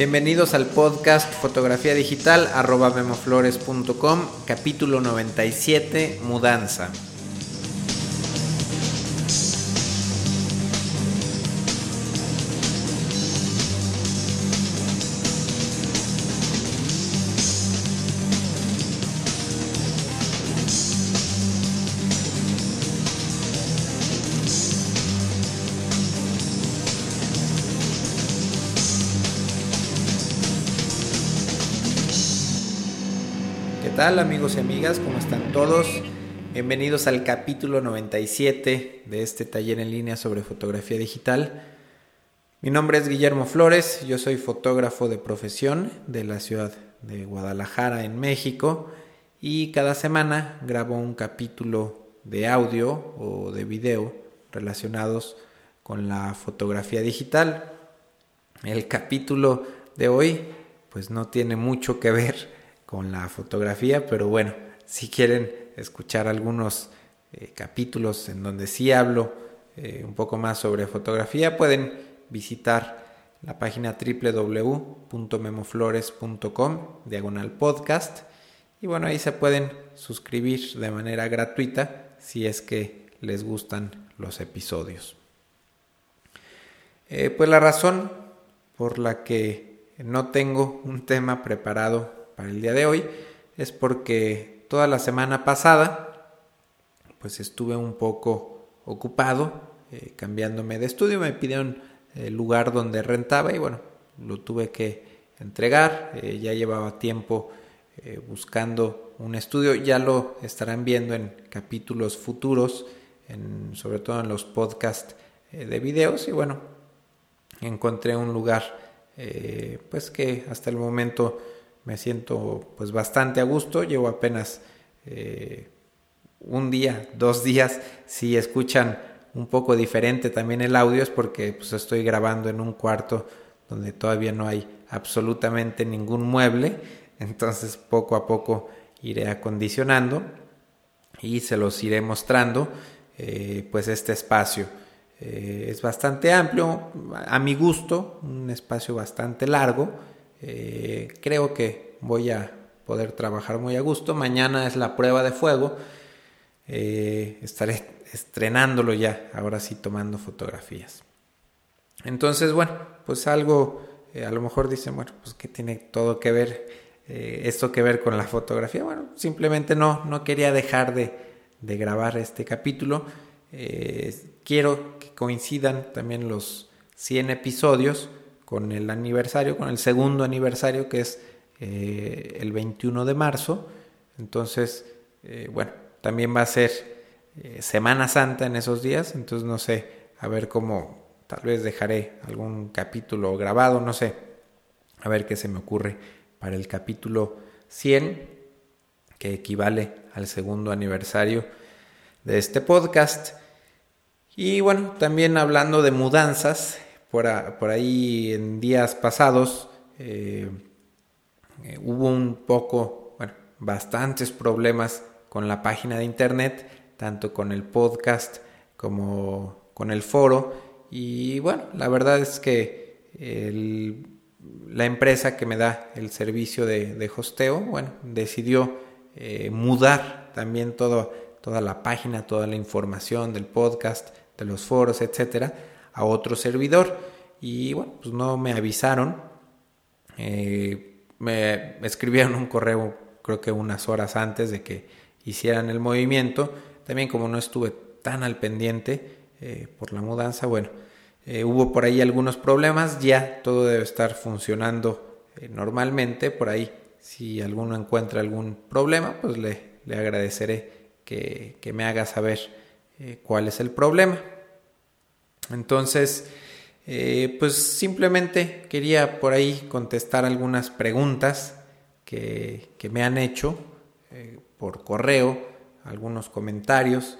Bienvenidos al podcast Fotografía Digital arroba memoflores.com capítulo 97 Mudanza. Amigos y amigas? ¿Cómo están todos? Bienvenidos al capítulo 97 de este taller en línea sobre fotografía digital. Mi nombre es Guillermo Flores, yo soy fotógrafo de profesión de la ciudad de Guadalajara en México y cada semana grabo un capítulo de audio o de video relacionados con la fotografía digital. El capítulo de hoy pues no tiene mucho que ver con la fotografía, pero bueno, si quieren escuchar algunos eh, capítulos en donde sí hablo eh, un poco más sobre fotografía, pueden visitar la página www.memoflores.com diagonal podcast y bueno, ahí se pueden suscribir de manera gratuita si es que les gustan los episodios. Eh, pues la razón por la que no tengo un tema preparado el día de hoy es porque toda la semana pasada pues estuve un poco ocupado eh, cambiándome de estudio, me pidieron el lugar donde rentaba y bueno, lo tuve que entregar, eh, ya llevaba tiempo eh, buscando un estudio, ya lo estarán viendo en capítulos futuros, en, sobre todo en los podcasts de videos y bueno, encontré un lugar pues que hasta el momento me siento pues bastante a gusto, llevo apenas eh, un día, dos días, si escuchan un poco diferente también el audio es porque pues estoy grabando en un cuarto donde todavía no hay absolutamente ningún mueble, entonces poco a poco iré acondicionando y se los iré mostrando eh, pues este espacio. Eh, es bastante amplio, a mi gusto, un espacio bastante largo, eh, creo que voy a poder trabajar muy a gusto. Mañana es la prueba de fuego. Eh, estaré estrenándolo ya, ahora sí tomando fotografías. Entonces, bueno, pues algo, eh, a lo mejor dicen, bueno, pues que tiene todo que ver, esto que ver con la fotografía. Bueno, simplemente no, no quería dejar de, de grabar este capítulo. quiero que coincidan también los 100 episodios con el aniversario, con el segundo aniversario que es eh, el 21 de marzo. Entonces, eh, bueno, también va a ser eh, Semana Santa en esos días, entonces no sé, a ver cómo, tal vez dejaré algún capítulo grabado, no sé, a ver qué se me ocurre para el capítulo 100, que equivale al segundo aniversario de este podcast. Y bueno, también hablando de mudanzas, por, ahí en días pasados eh, eh, hubo un poco, bueno, bastantes problemas con la página de internet, tanto con el podcast como con el foro. Y bueno, la verdad es que la empresa que me da el servicio de, hosteo, bueno, decidió eh, mudar también todo, toda la página, toda la información del podcast, de los foros, etcétera, a otro servidor y bueno, pues no me avisaron. Eh, me escribieron un correo creo que unas horas antes de que hicieran el movimiento. También como no estuve tan al pendiente eh, por la mudanza, bueno, eh, hubo por ahí algunos problemas, ya todo debe estar funcionando normalmente. Por ahí, si alguno encuentra algún problema, pues le, le agradeceré que, que, me haga saber cuál es el problema. Entonces, eh, pues simplemente quería por ahí contestar algunas preguntas que, me han hecho eh, por correo, algunos comentarios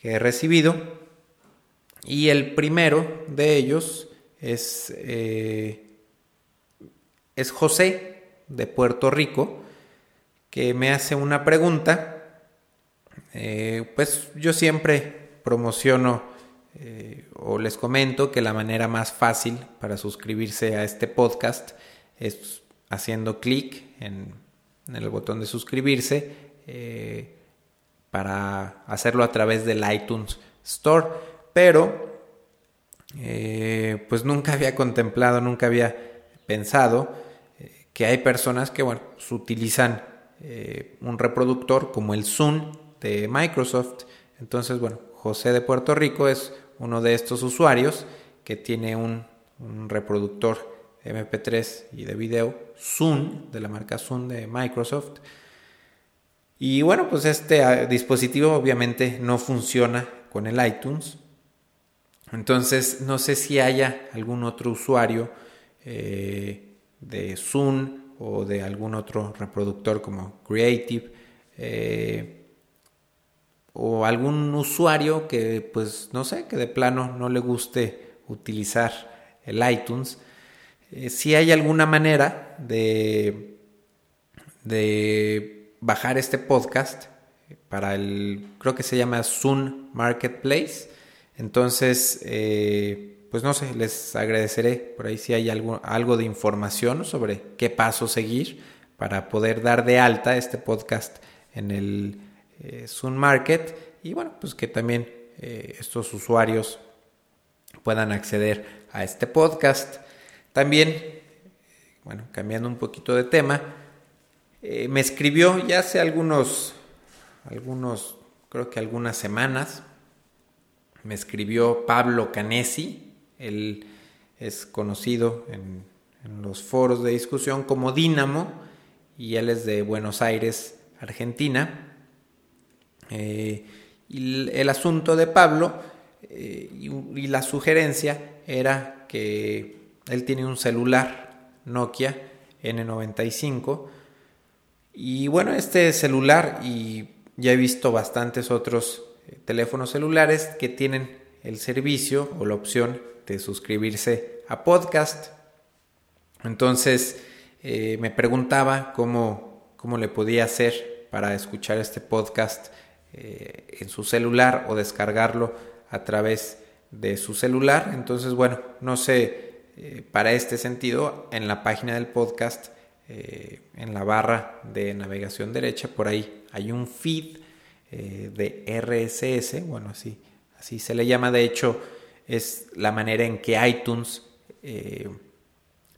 que he recibido. Y el primero de ellos es, eh, es José de Puerto Rico, que me hace una pregunta. pues yo siempre promociono eh, o les comento que la manera más fácil para suscribirse a este podcast es haciendo clic en, el botón de suscribirse eh, para hacerlo a través del iTunes Store. Pero eh, pues nunca había contemplado, nunca había pensado que hay personas que bueno, pues utilizan un reproductor como el Zoom de Microsoft. Entonces, bueno, José de Puerto Rico es uno de estos usuarios que tiene un, un reproductor MP3 y de video Zoom, de la marca Zoom de Microsoft. Y bueno, pues este ah, dispositivo obviamente no funciona con el iTunes. Entonces no sé si haya algún otro usuario eh, de Zoom o de algún otro reproductor como Creative eh, o algún usuario que pues no sé, que de plano no le guste utilizar el iTunes eh, si hay alguna manera de, de bajar este podcast para el, creo que se llama Zoom Marketplace. Entonces, eh, pues no sé, les agradeceré por ahí si hay algo, algo de información sobre qué paso seguir para poder dar de alta este podcast en el eh, Zoom Market y bueno, pues que también estos usuarios puedan acceder a este podcast. También, bueno, cambiando un poquito de tema, eh, me escribió ya hace algunos, algunos, creo que algunas semanas, me escribió Pablo Canesi, él es conocido en, los foros de discusión como Dínamo y él es de Buenos Aires, Argentina. Eh, y el, asunto de Pablo eh, y la sugerencia era que él tiene un celular Nokia N95 y bueno, este celular y ya he visto bastantes otros eh, teléfonos celulares que tienen el servicio o la opción de suscribirse a podcast. Entonces me preguntaba cómo, cómo, le podía hacer para escuchar este podcast eh, en su celular o descargarlo a través de su celular. Entonces, bueno, no sé eh, para este sentido, en la página del podcast, eh, en la barra de navegación derecha, por ahí hay un feed de RSS, bueno, así, así se le llama, de hecho, es la manera en que iTunes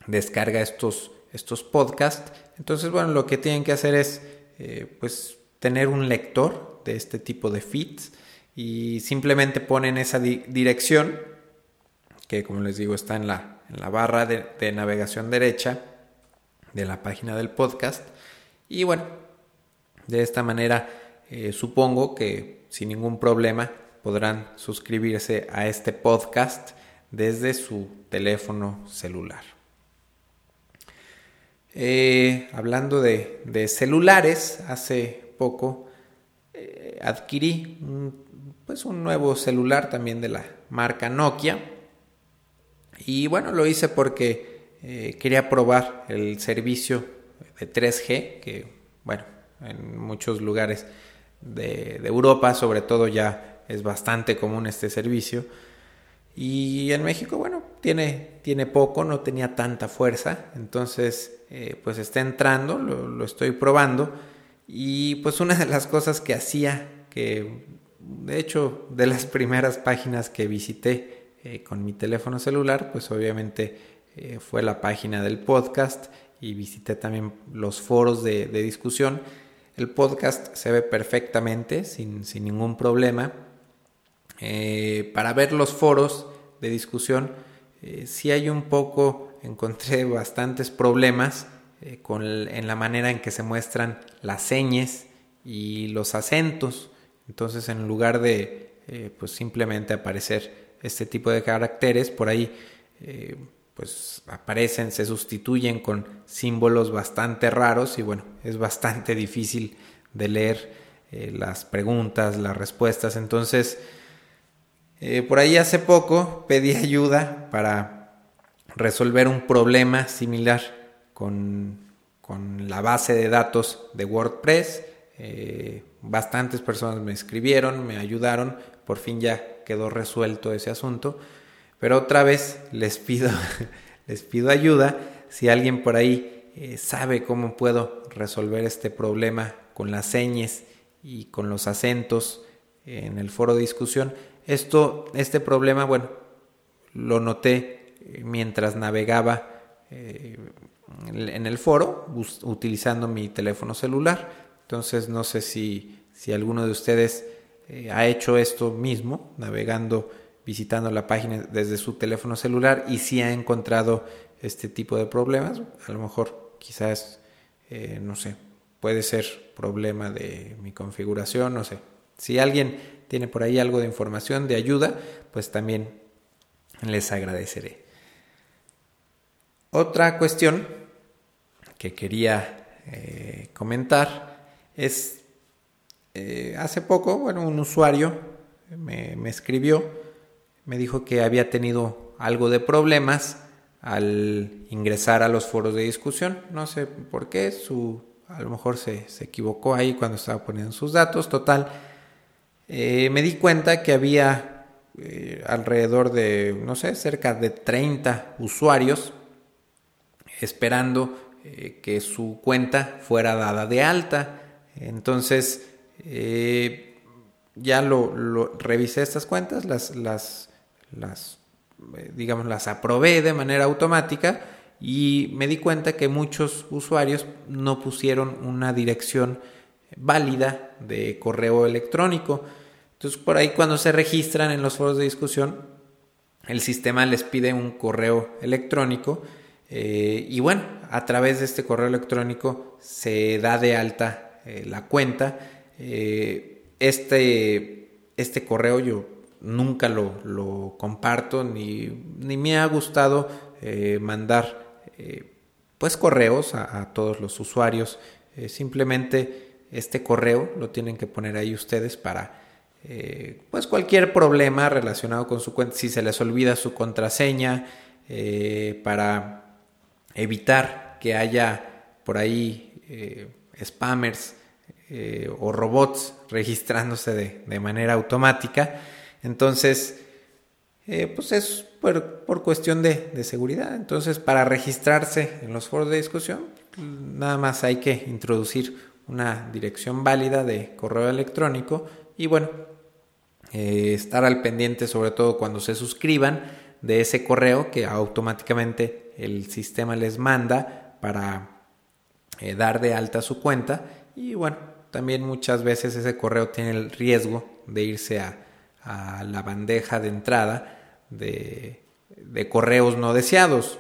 descarga estos, estos podcasts. Entonces, bueno, lo que tienen que hacer es, pues, tener un lector de este tipo de feeds y simplemente ponen esa dirección que como les digo está en la en la barra de, navegación derecha de la página del podcast. Y bueno, de esta manera eh, supongo que sin ningún problema podrán suscribirse a este podcast desde su teléfono celular. Eh, hablando de, celulares, hace poco eh, adquirí pues un nuevo celular también de la marca Nokia y bueno, lo hice porque eh, quería probar el servicio de 3G, que bueno, en muchos lugares de, Europa sobre todo ya es bastante común este servicio. Y en México, bueno, tiene, tiene poco, no tenía tanta fuerza, entonces eh, pues está entrando, lo, lo, estoy probando. Y pues una de las cosas que hacía, que de hecho de las primeras páginas que visité eh, con mi teléfono celular, pues obviamente eh, fue la página del podcast y visité también los foros de, discusión. El podcast se ve perfectamente, sin, ningún problema. Eh, para ver los foros de discusión, sí hay un poco, encontré bastantes problemas con en la manera en que se muestran las señas y los acentos. Entonces, en lugar de pues simplemente aparecer este tipo de caracteres por ahí eh, pues aparecen, se sustituyen con símbolos bastante raros y bueno, es bastante difícil de leer eh, las preguntas, las respuestas. Entonces, eh, por ahí hace poco pedí ayuda para resolver un problema similar con, con la base de datos de WordPress. bastantes personas me escribieron, me ayudaron, por fin ya quedó resuelto ese asunto. Pero otra vez les pido, les pido ayuda si alguien por ahí eh, sabe cómo puedo resolver este problema con las señas y con los acentos en el foro de discusión. Esto, este problema, bueno, lo noté eh, mientras navegaba eh, en el foro utilizando mi teléfono celular. Entonces no sé si, si alguno de ustedes eh, ha hecho esto mismo, navegando, visitando la página desde su teléfono celular y si ha encontrado este tipo de problemas. A lo mejor quizás, no sé, puede ser problema de mi configuración, no sé. Si alguien tiene por ahí algo de información, de ayuda, pues también les agradeceré. Otra cuestión que quería eh, comentar es, eh, hace poco, bueno, un usuario me, me escribió, me dijo que había tenido algo de problemas al ingresar a los foros de discusión. No sé por qué, su a lo mejor se, equivocó ahí cuando estaba poniendo sus datos. Total, eh, me di cuenta que había alrededor de, no sé, cerca de 30 usuarios esperando eh, que su cuenta fuera dada de alta. Entonces, ya lo, revisé estas cuentas, las, las, las digamos, las aprobé de manera automática y me di cuenta que muchos usuarios no pusieron una dirección válida de correo electrónico. Entonces por ahí cuando se registran en los foros de discusión, el sistema les pide un correo electrónico eh, y bueno, a través de este correo electrónico se da de alta eh, la cuenta. Eh, este, este correo yo nunca lo, lo comparto ni, ni, me ha gustado mandar pues correos a, todos los usuarios. Simplemente este correo lo tienen que poner ahí ustedes para pues cualquier problema relacionado con su cuenta, si se les olvida su contraseña, para evitar que haya por ahí spammers o robots registrándose de, de manera automática. Entonces, pues es por, cuestión de, seguridad. Entonces, para registrarse en los foros de discusión, nada más hay que introducir una dirección válida de correo electrónico y bueno, eh, estar al pendiente sobre todo cuando se suscriban de ese correo que automáticamente el sistema les manda para eh, dar de alta su cuenta y bueno, también muchas veces ese correo tiene el riesgo de irse a, a la bandeja de entrada de, correos no deseados.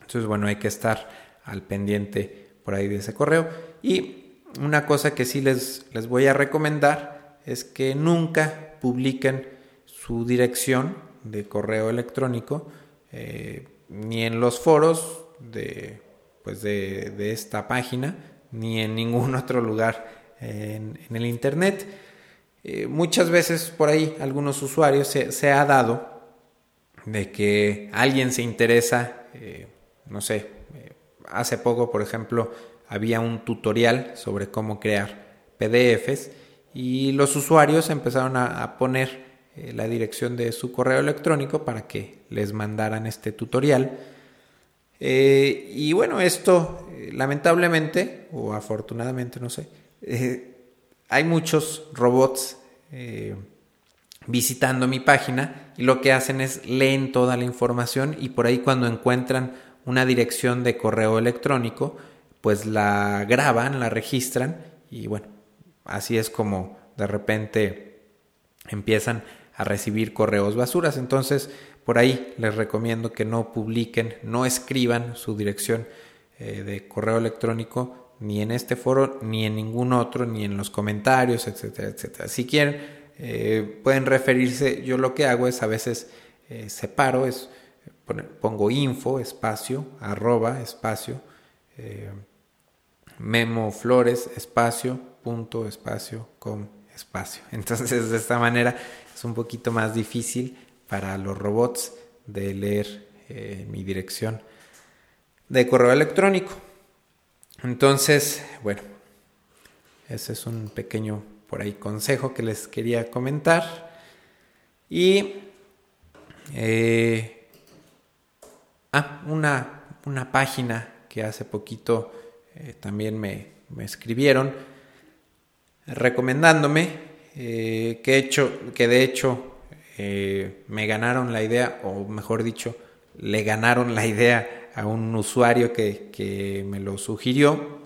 Entonces, bueno, hay que estar al pendiente por ahí de ese correo. Y una cosa que sí les, les voy a recomendar es que nunca publiquen su dirección de correo electrónico eh, ni en los foros de, pues de, esta página ni en ningún otro lugar en, el internet. Eh, muchas veces por ahí algunos usuarios se, se ha dado de que alguien se interesa, eh, no sé, eh, hace poco, por ejemplo, había un tutorial sobre cómo crear PDFs y los usuarios empezaron a, poner eh, la dirección de su correo electrónico para que les mandaran este tutorial. y bueno, esto lamentablemente o afortunadamente, no sé, hay muchos robots visitando mi página y lo que hacen es leen toda la información y por ahí cuando encuentran una dirección de correo electrónico, pues la graban, la registran y bueno, así es como de repente empiezan a recibir correos basuras. Entonces, por ahí les recomiendo que no publiquen, no escriban su dirección eh, de correo electrónico ni en este foro, ni en ningún otro, ni en los comentarios, etcétera, etcétera. Si quieren eh, pueden referirse, yo lo que hago es a veces eh, separo, es pongo info, espacio, arroba, espacio, memo flores, espacio, punto, espacio, com, espacio. Entonces de esta manera es un poquito más difícil para los robots de leer mi dirección de correo electrónico. Entonces, bueno, ese es un pequeño por ahí consejo que les quería comentar. Y eh, ah, una, una página que hace poquito eh, también me, me, escribieron recomendándome eh, que, hecho, que de hecho eh, me ganaron la idea, o mejor dicho, le ganaron la idea a un usuario que, que me lo sugirió.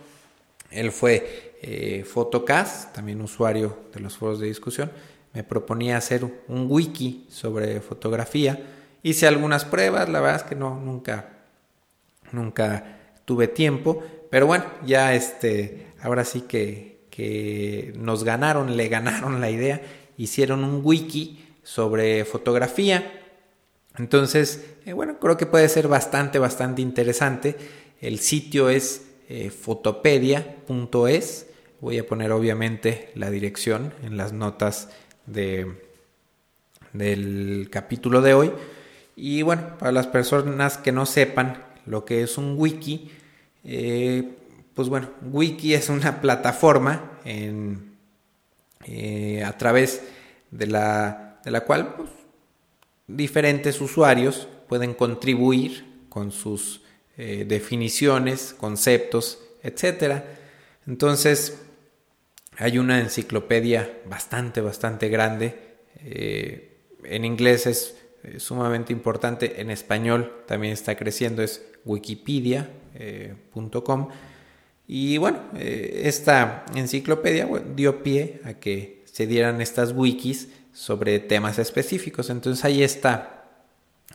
Él fue eh, Photocast, también usuario de los foros de discusión. Me proponía hacer un wiki sobre fotografía. Hice algunas pruebas, la verdad es que no, nunca, nunca tuve tiempo. Pero bueno, ya este, ahora sí que, que nos ganaron, le ganaron la idea. Hicieron un wiki sobre fotografía. Entonces, eh, bueno, creo que puede ser bastante, bastante interesante. El sitio es eh, fotopedia.es. Voy a poner obviamente la dirección en las notas de, del capítulo de hoy. Y bueno, para las personas que no sepan lo que es un wiki, eh, pues bueno, wiki es una plataforma en, a través de la, de la cual pues, diferentes usuarios pueden contribuir con sus eh, definiciones, conceptos, etc. Entonces, hay una enciclopedia bastante, bastante grande. Eh, en inglés es sumamente importante, en español también está creciendo, es wikipedia.com. y bueno, eh, esta enciclopedia dio pie a que se dieran estas wikis sobre temas específicos. Entonces ahí está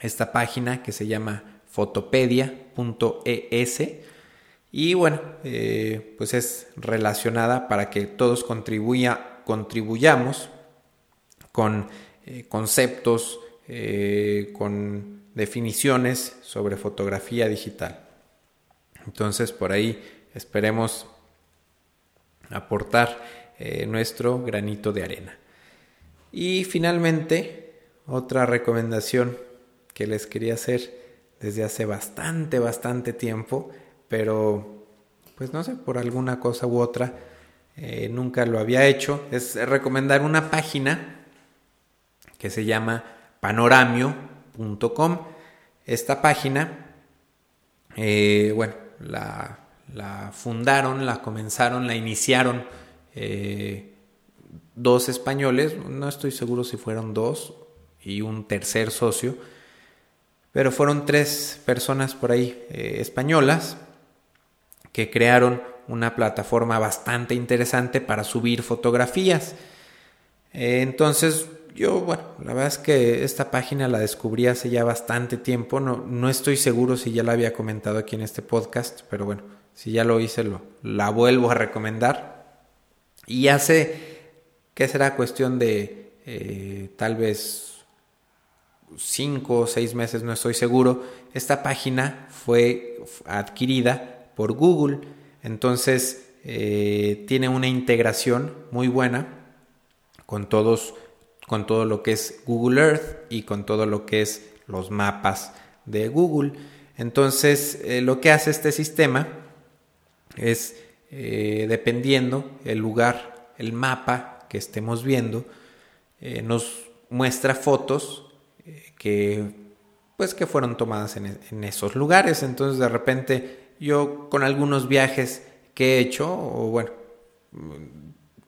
esta página que se llama fotopedia.es y bueno, eh, pues es relacionada para que todos contribuya, contribuyamos con eh, conceptos, con definiciones sobre fotografía digital. Entonces por ahí esperemos aportar nuestro granito de arena. Y finalmente, otra recomendación que les quería hacer desde hace bastante, bastante tiempo, pero pues no sé, por alguna cosa u otra, eh, nunca lo había hecho, es recomendar una página que se llama panoramio.com. Esta página, eh, bueno, la, la, fundaron, la comenzaron, la iniciaron eh, dos españoles, no estoy seguro si fueron dos y un tercer socio, pero fueron tres personas por ahí eh, españolas que crearon una plataforma bastante interesante para subir fotografías. Eh, entonces, yo, bueno, la verdad es que esta página la descubrí hace ya bastante tiempo, no, no estoy seguro si ya la había comentado aquí en este podcast, pero bueno, si ya lo hice, lo, la vuelvo a recomendar. Y hace que será cuestión de eh, tal vez cinco o seis meses, no estoy seguro. Esta página fue adquirida por Google, entonces eh, tiene una integración muy buena con todos, con todo lo que es Google Earth y con todo lo que es los mapas de Google. Entonces, eh, lo que hace este sistema es, dependiendo el lugar, el mapa que estemos viendo eh, nos muestra fotos eh, que pues que fueron tomadas en, en, esos lugares. Entonces de repente yo con algunos viajes que he hecho o bueno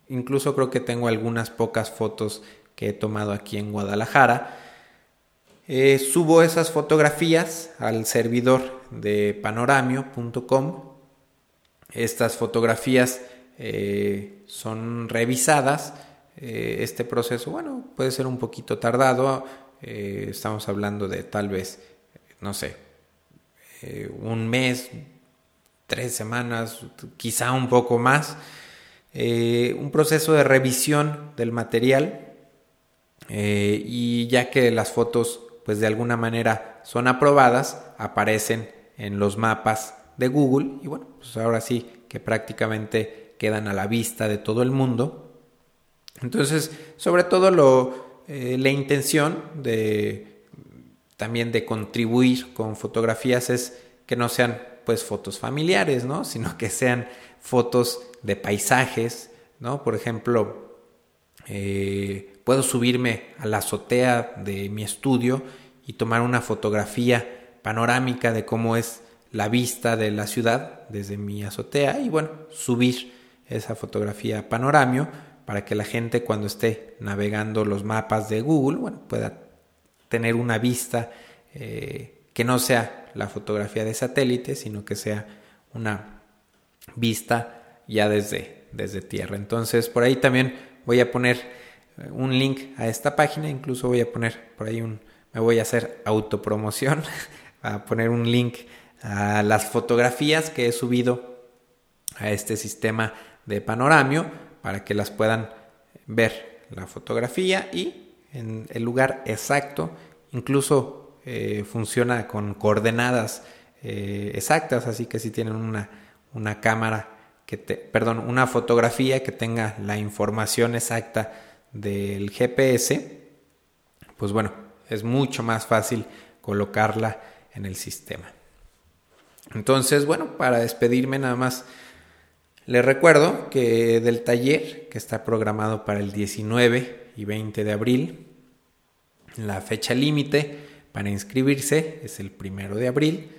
incluso creo que tengo algunas pocas fotos que he tomado aquí en Guadalajara eh, subo esas fotografías al servidor de panoramio.com estas fotografías eh, son revisadas. Eh, este proceso, bueno, puede ser un poquito tardado. Eh, estamos hablando de tal vez, no sé, un mes, tres semanas, quizá un poco más. un proceso de revisión del material y ya que las fotos pues de alguna manera son aprobadas, aparecen en los mapas de Google y bueno, pues ahora sí que prácticamente quedan a la vista de todo el mundo. Entonces, sobre todo lo, eh, la intención de también de contribuir con fotografías es que no sean pues fotos familiares, ¿no? Sino que sean fotos de paisajes, ¿no? Por ejemplo, eh, puedo subirme a la azotea de mi estudio y tomar una fotografía panorámica de cómo es la vista de la ciudad desde mi azotea y bueno, subir esa fotografía panoramio para que la gente cuando esté navegando los mapas de Google, bueno, pueda tener una vista eh, que no sea la fotografía de satélite, sino que sea una vista ya desde, desde tierra. Entonces, por ahí también voy a poner eh, un link a esta página, incluso voy a poner por ahí un, me voy a hacer autopromoción, a poner un link a las fotografías que he subido a este sistema de panoramio para que las puedan ver la fotografía y en el lugar exacto, incluso eh, funciona con coordenadas eh, exactas, así que si tienen una, una cámara que te, perdón, una fotografía que tenga la información exacta del GPS, pues bueno, es mucho más fácil colocarla en el sistema. Entonces, bueno, para despedirme nada más les recuerdo que del taller que está programado para el 19 y 20 de abril, la fecha límite para inscribirse es el primero de abril.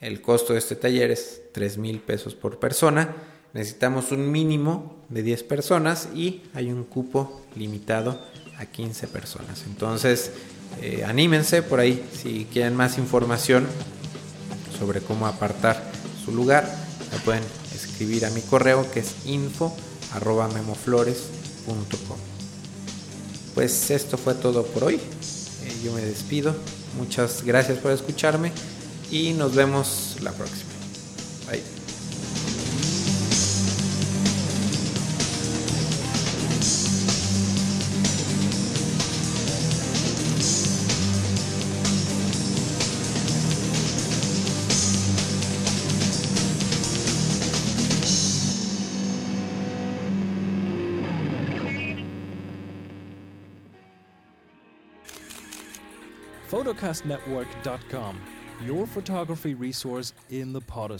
El costo de este taller es 3 mil pesos por persona. Necesitamos un mínimo de 10 personas y hay un cupo limitado a 15 personas. Entonces, eh, anímense por ahí si quieren más información sobre cómo apartar su lugar. La pueden escribir a mi correo que es info arroba memoflores.com. Pues esto fue todo por hoy. Eh, yo me despido. Muchas gracias por escucharme y nos vemos la próxima. Bye. photocastnetwork.com, your photography resource in the potosphere.